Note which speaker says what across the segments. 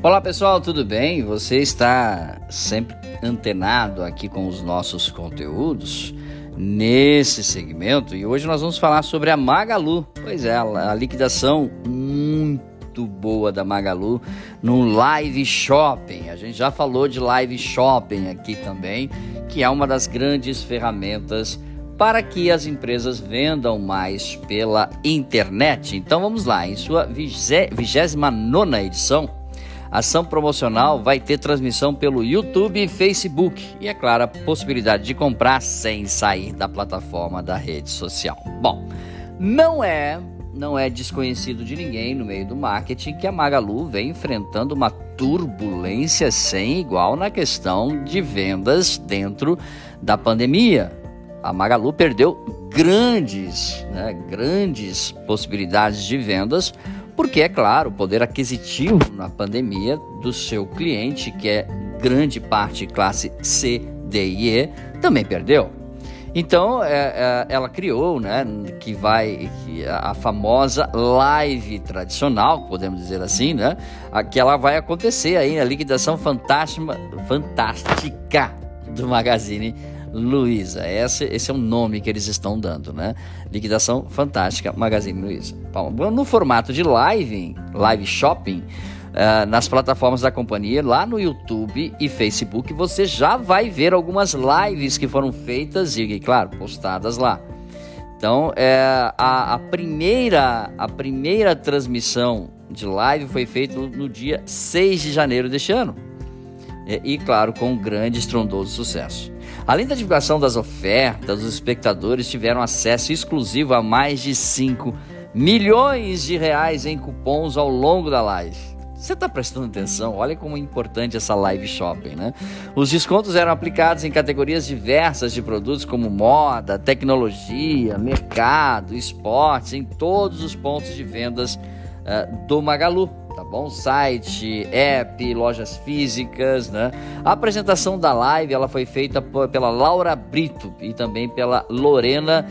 Speaker 1: Olá pessoal, tudo bem? Você está sempre antenado aqui com os nossos conteúdos nesse segmento e hoje nós vamos falar sobre a Magalu. Pois é, a liquidação muito boa da Magalu no live shopping. A gente já falou de live shopping aqui também, que é uma das grandes ferramentas para que as empresas vendam mais pela internet. Então vamos lá, em sua 29 edição, a ação promocional vai ter transmissão pelo YouTube e Facebook e, é claro, a possibilidade de comprar sem sair da plataforma da rede social. Bom, não é não é desconhecido de ninguém no meio do marketing que a Magalu vem enfrentando uma turbulência sem igual na questão de vendas dentro da pandemia. A Magalu perdeu grandes, né, grandes possibilidades de vendas porque, é claro, o poder aquisitivo na pandemia do seu cliente, que é grande parte classe C, D e E, também perdeu. Então, é, é, ela criou, né, que vai que a famosa live tradicional, podemos dizer assim, né, que ela vai acontecer aí a liquidação fantástica, fantástica do Magazine Luiza. Esse, esse é o nome que eles estão dando, né? Liquidação Fantástica Magazine Luiza. No formato de live, live shopping, uh, nas plataformas da companhia, lá no YouTube e Facebook, você já vai ver algumas lives que foram feitas e, claro, postadas lá. Então, é, a, a, primeira, a primeira transmissão de live foi feita no dia 6 de janeiro deste ano. E, e claro, com um grande estrondoso sucesso. Além da divulgação das ofertas, os espectadores tiveram acesso exclusivo a mais de 5 milhões de reais em cupons ao longo da live. Você está prestando atenção? Olha como é importante essa live shopping, né? Os descontos eram aplicados em categorias diversas de produtos como moda, tecnologia, mercado, esportes, em todos os pontos de vendas uh, do Magalu bom? Site, app, lojas físicas, né? A apresentação da live ela foi feita pela Laura Brito e também pela Lorena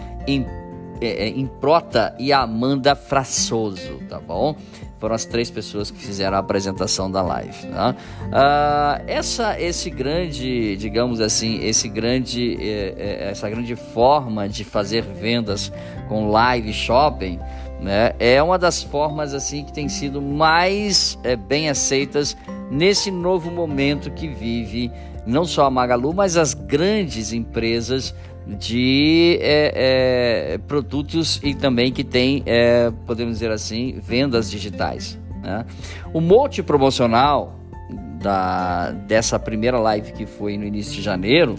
Speaker 1: é, é, Improta e Amanda Frassoso, tá bom? Foram as três pessoas que fizeram a apresentação da live. Né? Uh, essa, esse grande, digamos assim, esse grande, é, essa grande forma de fazer vendas com live shopping né? É uma das formas assim que tem sido mais é, bem aceitas nesse novo momento que vive não só a Magalu, mas as grandes empresas de é, é, produtos e também que tem, é, podemos dizer assim, vendas digitais. Né? O monte promocional da, dessa primeira live que foi no início de janeiro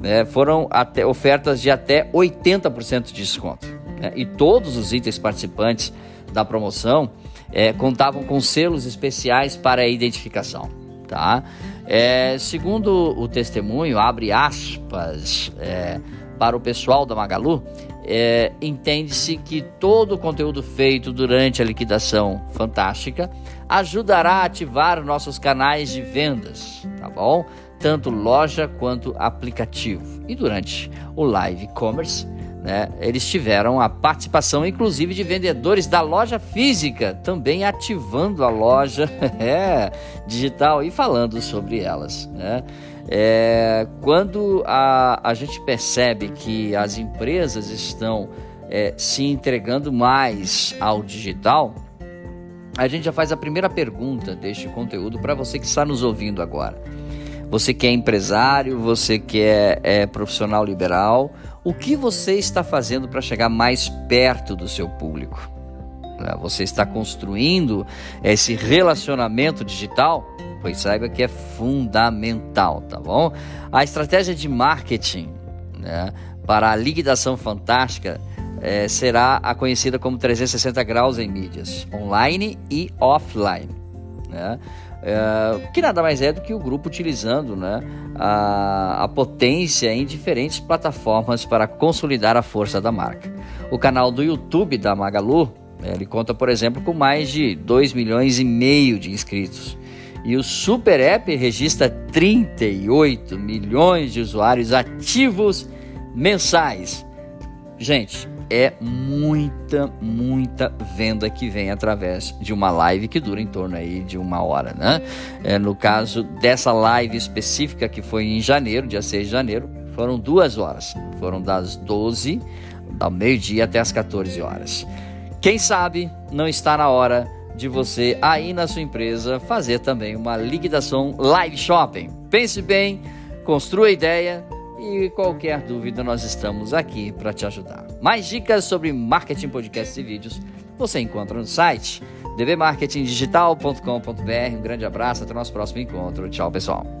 Speaker 1: né, foram até, ofertas de até 80% de desconto né, e todos os itens participantes da promoção é, contavam com selos especiais para a identificação. Tá? É, segundo o testemunho, abre aspas é, para o pessoal da Magalu, é, entende-se que todo o conteúdo feito durante a liquidação fantástica ajudará a ativar nossos canais de vendas, tá bom? Tanto loja quanto aplicativo. E durante o live commerce, né, eles tiveram a participação, inclusive, de vendedores da loja física, também ativando a loja é, digital e falando sobre elas. Né? É, quando a, a gente percebe que as empresas estão é, se entregando mais ao digital, a gente já faz a primeira pergunta deste conteúdo para você que está nos ouvindo agora. Você que é empresário, você que é, é profissional liberal, o que você está fazendo para chegar mais perto do seu público? Né, você está construindo esse relacionamento digital? Pois saiba que é fundamental, tá bom? A estratégia de marketing né, para a liquidação fantástica é, será a conhecida como 360 graus em mídias, online e offline. Né? É, que nada mais é do que o grupo utilizando né, a, a potência em diferentes plataformas para consolidar a força da marca. O canal do YouTube da Magalu, né, ele conta, por exemplo, com mais de 2 milhões e meio de inscritos. E o Super App registra 38 milhões de usuários ativos mensais. Gente, é muita, muita venda que vem através de uma live que dura em torno aí de uma hora, né? É, no caso dessa live específica que foi em janeiro, dia 6 de janeiro, foram duas horas. Foram das 12 ao meio-dia até as 14 horas. Quem sabe não está na hora de você aí na sua empresa fazer também uma liquidação live shopping. Pense bem, construa a ideia e qualquer dúvida nós estamos aqui para te ajudar. Mais dicas sobre marketing, podcasts e vídeos você encontra no site dbmarketingdigital.com.br. Um grande abraço, até o nosso próximo encontro. Tchau, pessoal.